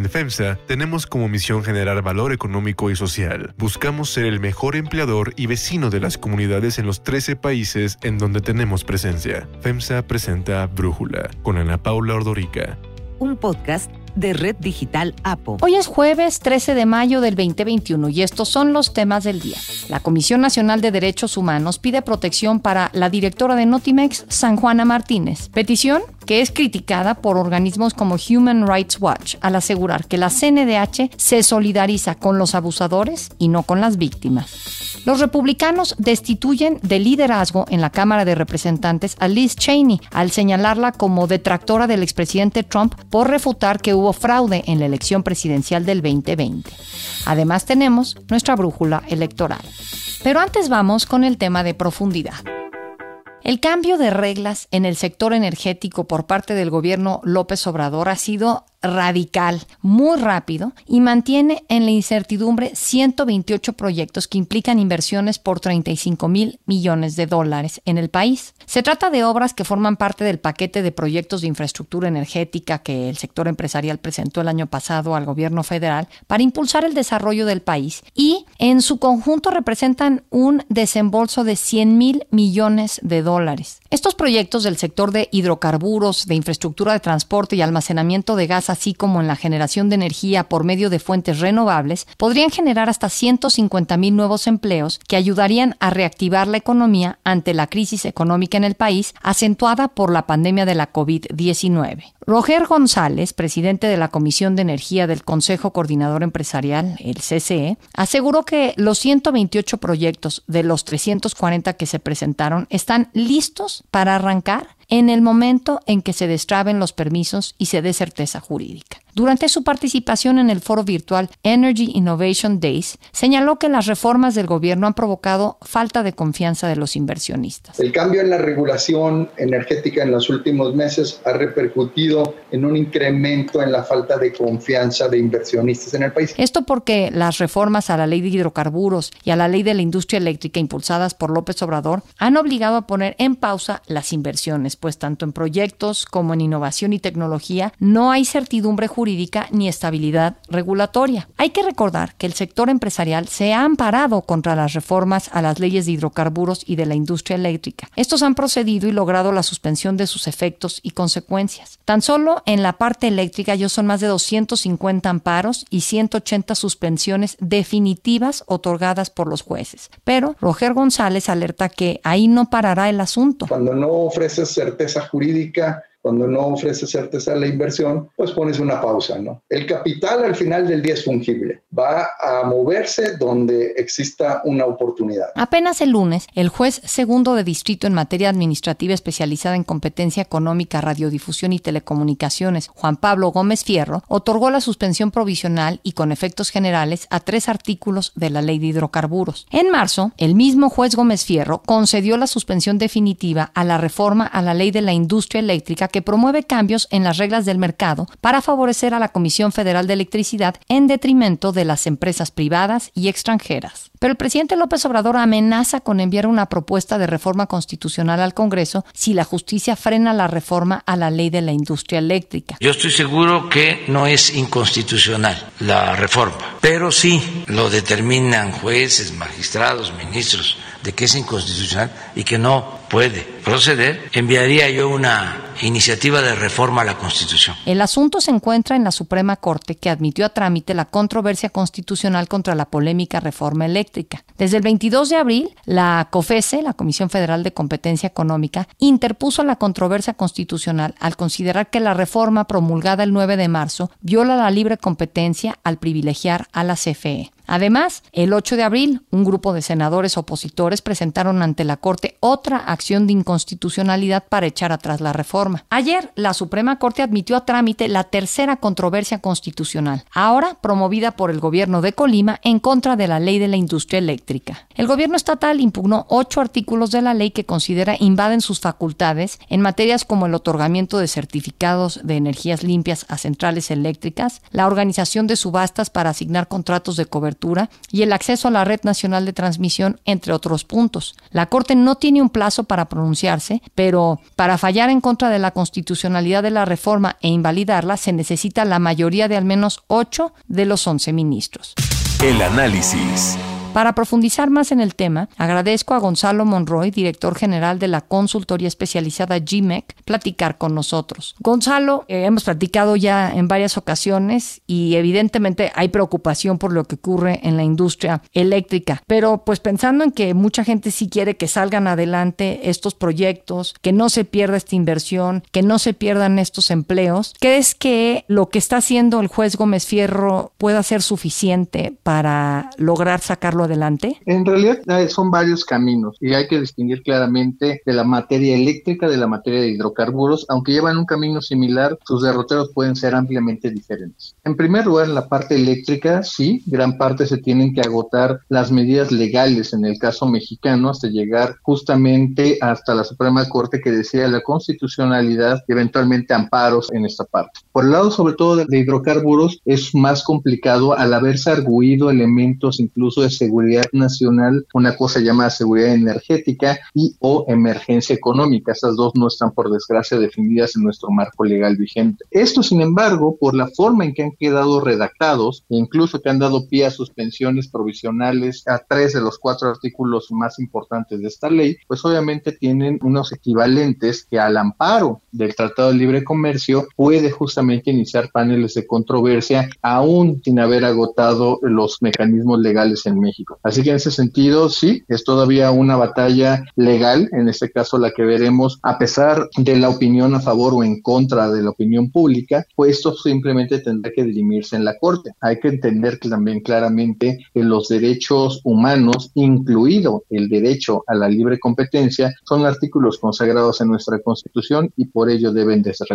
En FEMSA tenemos como misión generar valor económico y social. Buscamos ser el mejor empleador y vecino de las comunidades en los 13 países en donde tenemos presencia. FEMSA presenta Brújula con Ana Paula Ordorica. Un podcast de Red Digital APO. Hoy es jueves 13 de mayo del 2021 y estos son los temas del día. La Comisión Nacional de Derechos Humanos pide protección para la directora de Notimex, San Juana Martínez. Petición que es criticada por organismos como Human Rights Watch al asegurar que la CNDH se solidariza con los abusadores y no con las víctimas. Los republicanos destituyen de liderazgo en la Cámara de Representantes a Liz Cheney al señalarla como detractora del expresidente Trump por refutar que hubo fraude en la elección presidencial del 2020. Además tenemos nuestra brújula electoral. Pero antes vamos con el tema de profundidad. El cambio de reglas en el sector energético por parte del gobierno López Obrador ha sido radical, muy rápido y mantiene en la incertidumbre 128 proyectos que implican inversiones por 35 mil millones de dólares en el país. Se trata de obras que forman parte del paquete de proyectos de infraestructura energética que el sector empresarial presentó el año pasado al gobierno federal para impulsar el desarrollo del país y en su conjunto representan un desembolso de 100 mil millones de dólares. Estos proyectos del sector de hidrocarburos, de infraestructura de transporte y almacenamiento de gas así como en la generación de energía por medio de fuentes renovables, podrían generar hasta 150 mil nuevos empleos que ayudarían a reactivar la economía ante la crisis económica en el país, acentuada por la pandemia de la COVID-19. Roger González, presidente de la Comisión de Energía del Consejo Coordinador Empresarial, el CCE, aseguró que los 128 proyectos de los 340 que se presentaron están listos para arrancar en el momento en que se destraben los permisos y se dé certeza jurídica. Durante su participación en el foro virtual Energy Innovation Days, señaló que las reformas del gobierno han provocado falta de confianza de los inversionistas. El cambio en la regulación energética en los últimos meses ha repercutido en un incremento en la falta de confianza de inversionistas en el país. Esto porque las reformas a la ley de hidrocarburos y a la ley de la industria eléctrica impulsadas por López Obrador han obligado a poner en pausa las inversiones, pues tanto en proyectos como en innovación y tecnología no hay certidumbre jurídica jurídica ni estabilidad regulatoria. Hay que recordar que el sector empresarial se ha amparado contra las reformas a las leyes de hidrocarburos y de la industria eléctrica. Estos han procedido y logrado la suspensión de sus efectos y consecuencias. Tan solo en la parte eléctrica ya son más de 250 amparos y 180 suspensiones definitivas otorgadas por los jueces. Pero Roger González alerta que ahí no parará el asunto. Cuando no ofreces certeza jurídica, cuando no ofrece certeza a la inversión, pues pones una pausa, ¿no? El capital al final del día es fungible, va a moverse donde exista una oportunidad. Apenas el lunes, el juez segundo de distrito en materia administrativa especializada en competencia económica, radiodifusión y telecomunicaciones, Juan Pablo Gómez Fierro, otorgó la suspensión provisional y con efectos generales a tres artículos de la ley de hidrocarburos. En marzo, el mismo juez Gómez Fierro concedió la suspensión definitiva a la reforma a la ley de la industria eléctrica que promueve cambios en las reglas del mercado para favorecer a la Comisión Federal de Electricidad en detrimento de las empresas privadas y extranjeras. Pero el presidente López Obrador amenaza con enviar una propuesta de reforma constitucional al Congreso si la justicia frena la reforma a la ley de la industria eléctrica. Yo estoy seguro que no es inconstitucional la reforma, pero sí lo determinan jueces, magistrados, ministros de que es inconstitucional y que no puede proceder, enviaría yo una iniciativa de reforma a la Constitución. El asunto se encuentra en la Suprema Corte, que admitió a trámite la controversia constitucional contra la polémica reforma eléctrica. Desde el 22 de abril, la COFESE, la Comisión Federal de Competencia Económica, interpuso la controversia constitucional al considerar que la reforma promulgada el 9 de marzo viola la libre competencia al privilegiar a la CFE. Además, el 8 de abril, un grupo de senadores opositores presentaron ante la Corte otra acción de inconstitucionalidad para echar atrás la reforma. Ayer, la Suprema Corte admitió a trámite la tercera controversia constitucional, ahora promovida por el gobierno de Colima en contra de la ley de la industria eléctrica. El gobierno estatal impugnó ocho artículos de la ley que considera invaden sus facultades en materias como el otorgamiento de certificados de energías limpias a centrales eléctricas, la organización de subastas para asignar contratos de cobertura y el acceso a la red nacional de transmisión, entre otros puntos. La Corte no tiene un plazo para pronunciar pronunciarse, pero para fallar en contra de la constitucionalidad de la reforma e invalidarla se necesita la mayoría de al menos 8 de los 11 ministros. El análisis. Para profundizar más en el tema, agradezco a Gonzalo Monroy, director general de la consultoría especializada GMEC, platicar con nosotros. Gonzalo, eh, hemos platicado ya en varias ocasiones y evidentemente hay preocupación por lo que ocurre en la industria eléctrica, pero pues pensando en que mucha gente sí quiere que salgan adelante estos proyectos, que no se pierda esta inversión, que no se pierdan estos empleos, ¿crees que lo que está haciendo el juez Gómez Fierro pueda ser suficiente para lograr sacarlo adelante? En realidad eh, son varios caminos y hay que distinguir claramente de la materia eléctrica de la materia de hidrocarburos, aunque llevan un camino similar, sus derroteros pueden ser ampliamente diferentes. En primer lugar, la parte eléctrica, sí, gran parte se tienen que agotar las medidas legales en el caso mexicano hasta llegar justamente hasta la Suprema Corte que decía la constitucionalidad y eventualmente amparos en esta parte. Por el lado sobre todo de hidrocarburos es más complicado al haberse arguido elementos incluso de seguridad nacional, una cosa llamada seguridad energética y o emergencia económica. Esas dos no están, por desgracia, definidas en nuestro marco legal vigente. Esto, sin embargo, por la forma en que han quedado redactados, e incluso que han dado pie a suspensiones provisionales a tres de los cuatro artículos más importantes de esta ley, pues obviamente tienen unos equivalentes que al amparo del Tratado de Libre Comercio puede justamente iniciar paneles de controversia aún sin haber agotado los mecanismos legales en México. Así que en ese sentido, sí, es todavía una batalla legal, en este caso la que veremos, a pesar de la opinión a favor o en contra de la opinión pública, pues esto simplemente tendrá que dirimirse en la Corte. Hay que entender también claramente que los derechos humanos, incluido el derecho a la libre competencia, son artículos consagrados en nuestra Constitución y por ello deben de ser.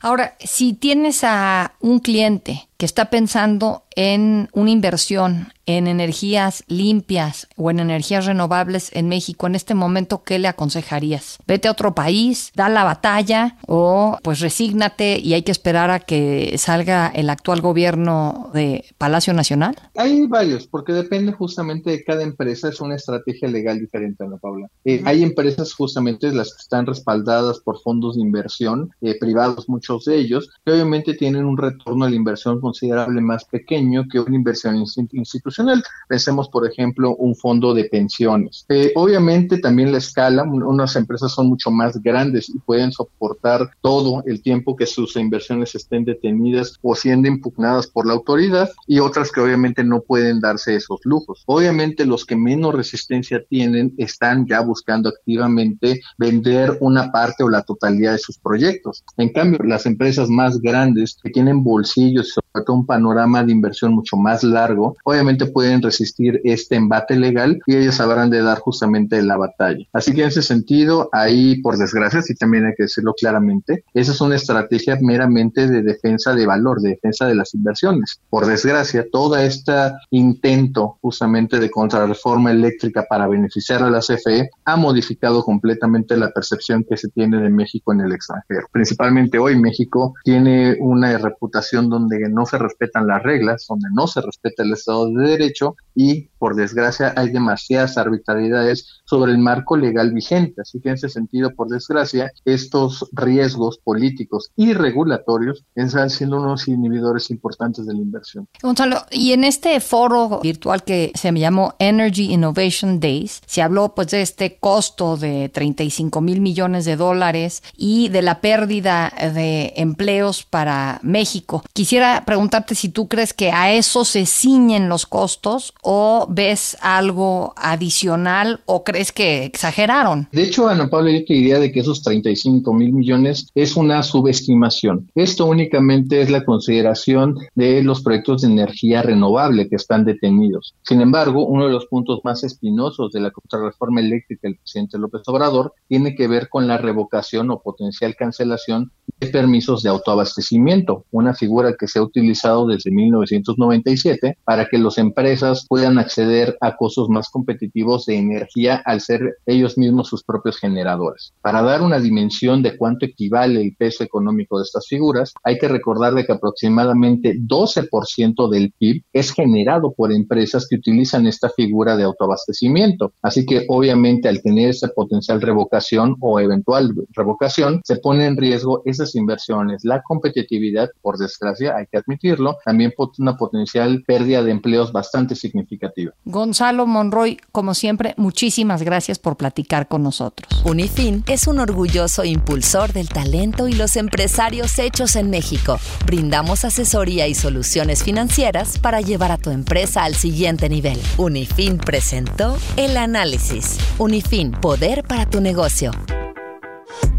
Ahora, si tienes a un cliente que está pensando en una inversión en energías limpias o en energías renovables en México en este momento, ¿qué le aconsejarías? Vete a otro país, da la batalla o pues resígnate y hay que esperar a que salga el actual gobierno de Palacio Nacional? Hay varios, porque depende justamente de cada empresa, es una estrategia legal diferente, Ana Paula. Eh, hay empresas justamente las que están respaldadas por fondos de inversión, eh, privados muchos de ellos, que obviamente tienen un retorno a la inversión considerable más pequeño que una inversión institucional. Pensemos, por ejemplo, un fondo de pensiones. Eh, obviamente también la escala, unas empresas son mucho más grandes y pueden soportar todo el tiempo que sus inversiones estén detenidas o siendo impugnadas por la autoridad y otras que obviamente no pueden darse esos lujos. Obviamente los que menos resistencia tienen están ya buscando activamente vender una parte o la totalidad de sus proyectos. En cambio, las empresas más grandes que tienen bolsillos un panorama de inversión mucho más largo, obviamente pueden resistir este embate legal y ellos sabrán de dar justamente la batalla. Así que en ese sentido, ahí por desgracia, sí también hay que decirlo claramente, esa es una estrategia meramente de defensa de valor, de defensa de las inversiones. Por desgracia, todo este intento justamente de contrarreforma eléctrica para beneficiar a la CFE ha modificado completamente la percepción que se tiene de México en el extranjero. Principalmente hoy México tiene una reputación donde no se respetan las reglas, donde no se respeta el Estado de Derecho y, por desgracia, hay demasiadas arbitrariedades sobre el marco legal vigente. Así que, en ese sentido, por desgracia, estos riesgos políticos y regulatorios están siendo unos inhibidores importantes de la inversión. Gonzalo, y en este foro virtual que se llamó Energy Innovation Days, se habló pues de este costo de 35 mil millones de dólares y de la pérdida de empleos para México. Quisiera preguntarte si tú crees que a eso se ciñen los costos o ves algo adicional o crees que exageraron. De hecho, Ana Paula, yo te diría de que esos 35 mil millones es una subestimación. Esto únicamente es la consideración de los proyectos de energía renovable que están detenidos. Sin embargo, uno de los puntos más espinosos de la contrarreforma eléctrica del presidente López Obrador tiene que ver con la revocación o potencial cancelación de permisos de autoabastecimiento, una figura que se ha utilizado desde 1997 para que las empresas puedan puedan acceder a costos más competitivos de energía al ser ellos mismos sus propios generadores. Para dar una dimensión de cuánto equivale el peso económico de estas figuras, hay que recordar de que aproximadamente 12% del PIB es generado por empresas que utilizan esta figura de autoabastecimiento. Así que obviamente al tener esa potencial revocación o eventual revocación, se pone en riesgo esas inversiones, la competitividad, por desgracia, hay que admitirlo, también una potencial pérdida de empleos bastante significativa. Gonzalo Monroy, como siempre, muchísimas gracias por platicar con nosotros. Unifin es un orgulloso impulsor del talento y los empresarios hechos en México. Brindamos asesoría y soluciones financieras para llevar a tu empresa al siguiente nivel. Unifin presentó el análisis. Unifin, poder para tu negocio.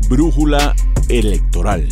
Brújula electoral.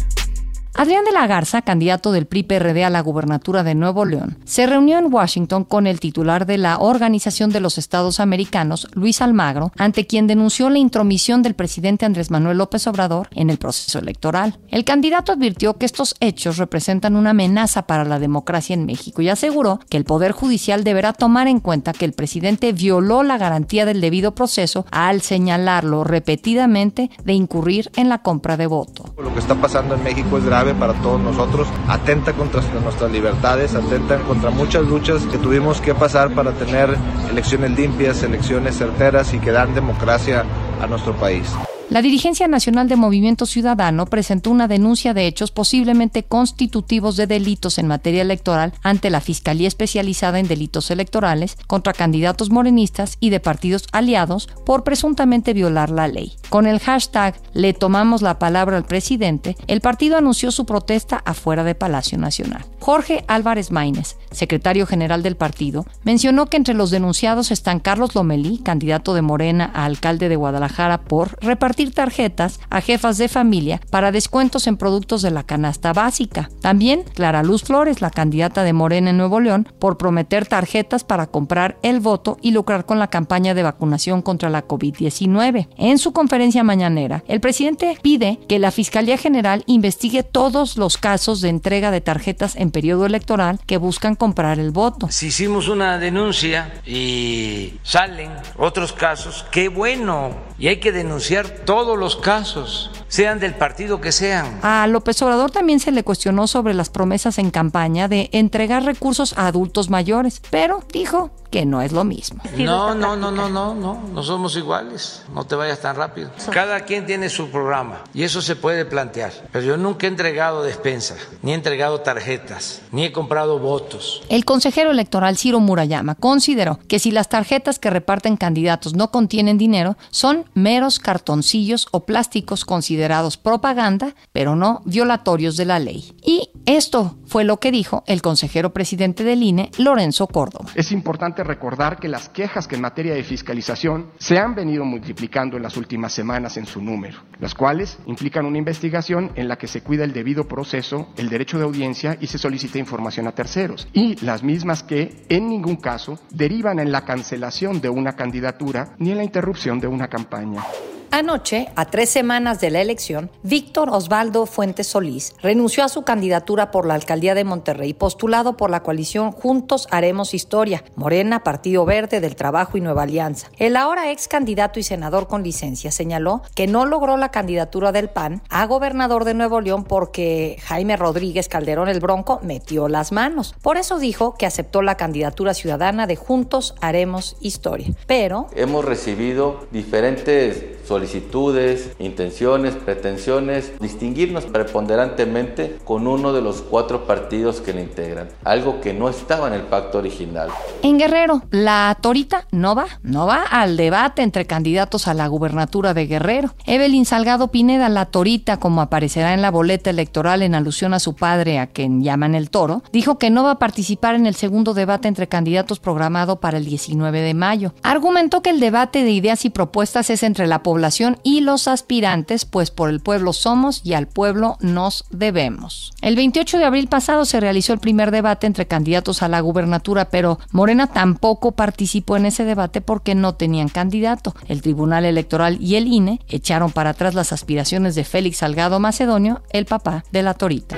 Adrián de la Garza, candidato del PRI-PRD a la gubernatura de Nuevo León, se reunió en Washington con el titular de la Organización de los Estados Americanos, Luis Almagro, ante quien denunció la intromisión del presidente Andrés Manuel López Obrador en el proceso electoral. El candidato advirtió que estos hechos representan una amenaza para la democracia en México y aseguró que el Poder Judicial deberá tomar en cuenta que el presidente violó la garantía del debido proceso al señalarlo repetidamente de incurrir en la compra de voto. Lo que está pasando en México es grave para todos nosotros, atenta contra nuestras libertades, atenta contra muchas luchas que tuvimos que pasar para tener elecciones limpias, elecciones certeras y que dan democracia a nuestro país. La dirigencia nacional de Movimiento Ciudadano presentó una denuncia de hechos posiblemente constitutivos de delitos en materia electoral ante la Fiscalía Especializada en Delitos Electorales contra candidatos morenistas y de partidos aliados por presuntamente violar la ley. Con el hashtag Le tomamos la palabra al presidente, el partido anunció su protesta afuera de Palacio Nacional. Jorge Álvarez Maínez, secretario general del partido, mencionó que entre los denunciados están Carlos Lomelí, candidato de Morena a alcalde de Guadalajara por repartir tarjetas a jefas de familia para descuentos en productos de la canasta básica. También Clara Luz Flores, la candidata de Morena en Nuevo León, por prometer tarjetas para comprar el voto y lucrar con la campaña de vacunación contra la COVID-19. En su conferencia mañanera, el presidente pide que la Fiscalía General investigue todos los casos de entrega de tarjetas en periodo electoral que buscan comprar el voto. Si hicimos una denuncia y salen otros casos, qué bueno. Y hay que denunciar todos los casos, sean del partido que sean. A López Obrador también se le cuestionó sobre las promesas en campaña de entregar recursos a adultos mayores, pero dijo que no es lo mismo. No, no, no, no, no, no, no somos iguales. No te vayas tan rápido. Cada quien tiene su programa y eso se puede plantear. Pero yo nunca he entregado despensa, ni he entregado tarjetas, ni he comprado votos. El consejero electoral Ciro Murayama consideró que si las tarjetas que reparten candidatos no contienen dinero, son meros cartoncillos o plásticos considerados propaganda, pero no violatorios de la ley. Y esto fue lo que dijo el consejero presidente del INE, Lorenzo Córdoba. Es importante recordar que las quejas que en materia de fiscalización se han venido multiplicando en las últimas semanas en su número, las cuales implican una investigación en la que se cuida el debido proceso, el derecho de audiencia y se solicita información a terceros, y las mismas que en ningún caso derivan en la cancelación de una candidatura ni en la interrupción de una campaña. Anoche, a tres semanas de la elección, Víctor Osvaldo Fuentes Solís renunció a su candidatura por la alcaldía de Monterrey, postulado por la coalición Juntos Haremos Historia, Morena, Partido Verde del Trabajo y Nueva Alianza. El ahora ex candidato y senador con licencia señaló que no logró la candidatura del PAN a gobernador de Nuevo León porque Jaime Rodríguez Calderón el Bronco metió las manos. Por eso dijo que aceptó la candidatura ciudadana de Juntos Haremos Historia. Pero hemos recibido diferentes solicitudes, intenciones, pretensiones, distinguirnos preponderantemente con uno de los cuatro partidos que le integran, algo que no estaba en el pacto original. En Guerrero, la Torita no va, no va al debate entre candidatos a la gubernatura de Guerrero. Evelyn Salgado Pineda, la Torita, como aparecerá en la boleta electoral en alusión a su padre, a quien llaman el toro, dijo que no va a participar en el segundo debate entre candidatos programado para el 19 de mayo. Argumentó que el debate de ideas y propuestas es entre la población y los aspirantes, pues por el pueblo somos y al pueblo nos debemos. El 28 de abril pasado se realizó el primer debate entre candidatos a la gubernatura, pero Morena tampoco participó en ese debate porque no tenían candidato. El Tribunal Electoral y el INE echaron para atrás las aspiraciones de Félix Salgado Macedonio, el papá de la Torita.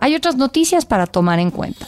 Hay otras noticias para tomar en cuenta.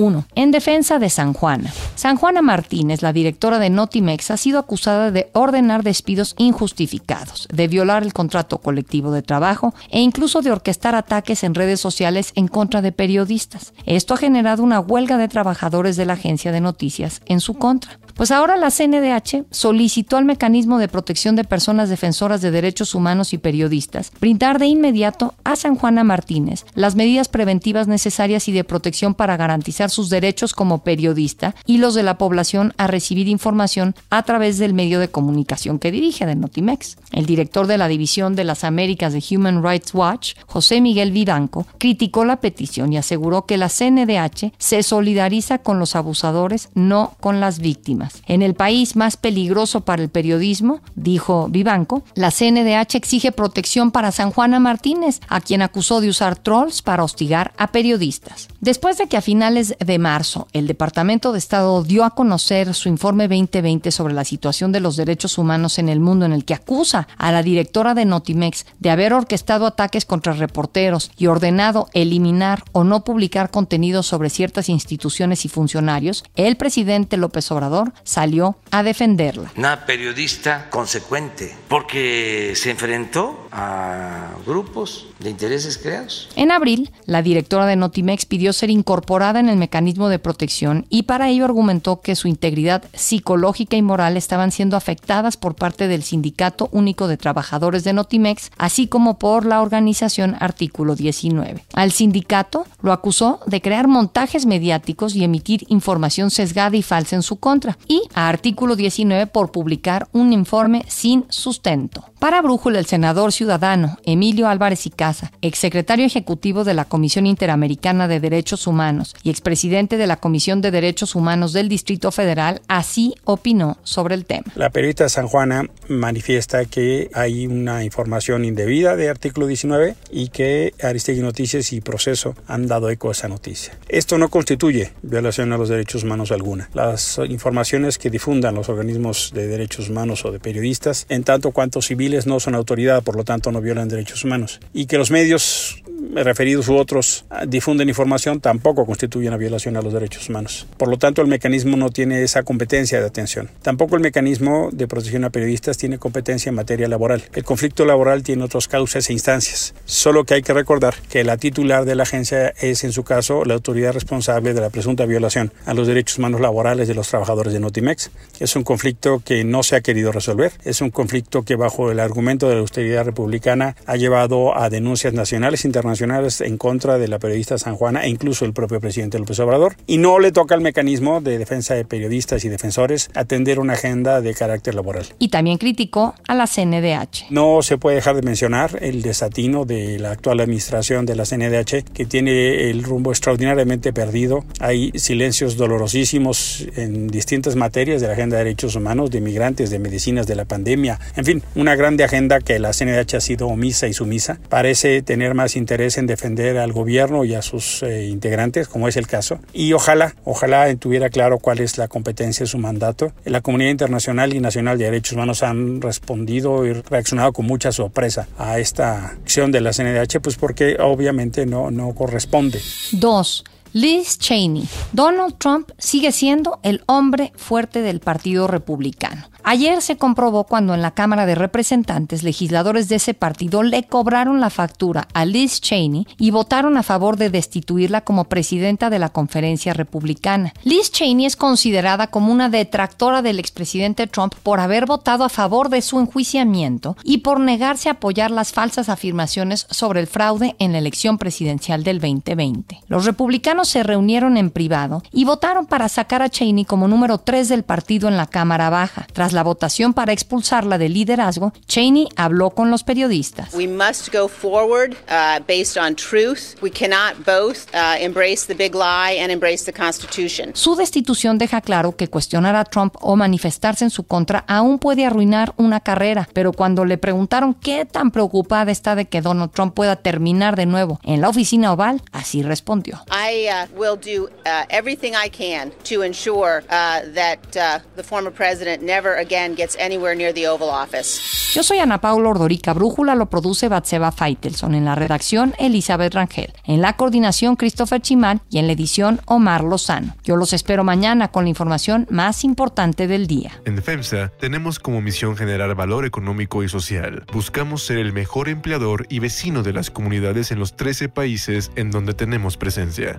1. En defensa de San Juana. San Juana Martínez, la directora de Notimex, ha sido acusada de ordenar despidos injustificados, de violar el contrato colectivo de trabajo e incluso de orquestar ataques en redes sociales en contra de periodistas. Esto ha generado una huelga de trabajadores de la agencia de noticias en su contra. Pues ahora la CNDH solicitó al mecanismo de protección de personas defensoras de derechos humanos y periodistas brindar de inmediato a San Juana Martínez las medidas preventivas necesarias y de protección para garantizar sus derechos como periodista y los de la población a recibir información a través del medio de comunicación que dirige de Notimex. El director de la División de las Américas de Human Rights Watch, José Miguel Vivanco, criticó la petición y aseguró que la CNDH se solidariza con los abusadores, no con las víctimas. En el país más peligroso para el periodismo, dijo Vivanco, la CNDH exige protección para San Juana Martínez, a quien acusó de usar trolls para hostigar a periodistas. Después de que a finales de marzo el Departamento de Estado dio a conocer su informe 2020 sobre la situación de los derechos humanos en el mundo en el que acusa a la directora de Notimex de haber orquestado ataques contra reporteros y ordenado eliminar o no publicar contenido sobre ciertas instituciones y funcionarios, el presidente López Obrador salió a defenderla. Una periodista consecuente, porque se enfrentó a grupos de intereses creados. En abril, la directora de Notimex pidió ser incorporada en el mecanismo de protección y para ello argumentó que su integridad psicológica y moral estaban siendo afectadas por parte del Sindicato Único de Trabajadores de Notimex, así como por la organización Artículo 19. Al sindicato lo acusó de crear montajes mediáticos y emitir información sesgada y falsa en su contra, y a Artículo 19 por publicar un informe sin sustento. Para Brújula, el senador ciudadano Emilio Álvarez y Casa, exsecretario ejecutivo de la Comisión Interamericana de Derechos Humanos y expresidente de la Comisión de Derechos Humanos del Distrito Federal, así opinó sobre el tema. La periodista San Juana manifiesta que hay una información indebida de artículo 19 y que Aristegui Noticias y Proceso han dado eco a esa noticia. Esto no constituye violación a los derechos humanos alguna. Las informaciones que difundan los organismos de derechos humanos o de periodistas, en tanto cuanto civiles no son autoridad, por lo tanto no violan derechos humanos. Y que los medios referidos u otros difunden información tampoco constituyen una violación a los derechos humanos. Por lo tanto, el mecanismo no tiene esa competencia de atención. Tampoco el mecanismo de protección a periodistas tiene competencia en materia laboral. El conflicto laboral tiene otras causas e instancias. Solo que hay que recordar que la titular de la agencia es, en su caso, la autoridad responsable de la presunta violación a los derechos humanos laborales de los trabajadores de Notimex. Es un conflicto que no se ha querido resolver. Es un conflicto que, bajo el argumento de la austeridad republicana, ha llevado a denuncias nacionales e internacionales en contra de la periodista San Juana e incluso el propio presidente López Obrador. Y no le toca al mecanismo de defensa de periodistas y defensores atender una agenda de carácter laboral. Y también criticó a la CNDH. No se puede dejar de mencionar el desatino de la actual administración de la CNDH que tiene el rumbo extraordinariamente perdido. Hay silencios dolorosísimos en distintas materias de la agenda de derechos humanos, de migrantes, de medicinas, de la pandemia. En fin, una grande agenda que la CNDH ha sido omisa y sumisa. Parece tener más interés en defender al gobierno y a sus eh, integrantes, como es el caso. Y ojalá, ojalá tuviera claro cuál es la competencia de su mandato. La comunidad internacional y nacional de derechos humanos han respondido y reaccionado con mucha sorpresa a esta acción de la CNDH, pues porque obviamente no, no corresponde. Dos. Liz Cheney. Donald Trump sigue siendo el hombre fuerte del Partido Republicano. Ayer se comprobó cuando en la Cámara de Representantes legisladores de ese partido le cobraron la factura a Liz Cheney y votaron a favor de destituirla como presidenta de la conferencia republicana. Liz Cheney es considerada como una detractora del expresidente Trump por haber votado a favor de su enjuiciamiento y por negarse a apoyar las falsas afirmaciones sobre el fraude en la elección presidencial del 2020. Los republicanos se reunieron en privado y votaron para sacar a Cheney como número 3 del partido en la Cámara Baja. Tras la votación para expulsarla del liderazgo, Cheney habló con los periodistas. We must go forward uh, based on truth. We cannot both uh, embrace the big lie and embrace the Constitution. Su destitución deja claro que cuestionar a Trump o manifestarse en su contra aún puede arruinar una carrera, pero cuando le preguntaron qué tan preocupada está de que Donald Trump pueda terminar de nuevo en la oficina oval, así respondió. I uh, will do uh, everything I can to ensure uh, that uh, the former president never again again gets anywhere near the Oval Office. Yo soy Ana Paula Ordorica. Brújula lo produce Batseba Feitelson. En la redacción, Elizabeth Rangel. En la coordinación, Christopher Chimal. Y en la edición, Omar Lozano. Yo los espero mañana con la información más importante del día. En FEMSA tenemos como misión generar valor económico y social. Buscamos ser el mejor empleador y vecino de las comunidades en los 13 países en donde tenemos presencia.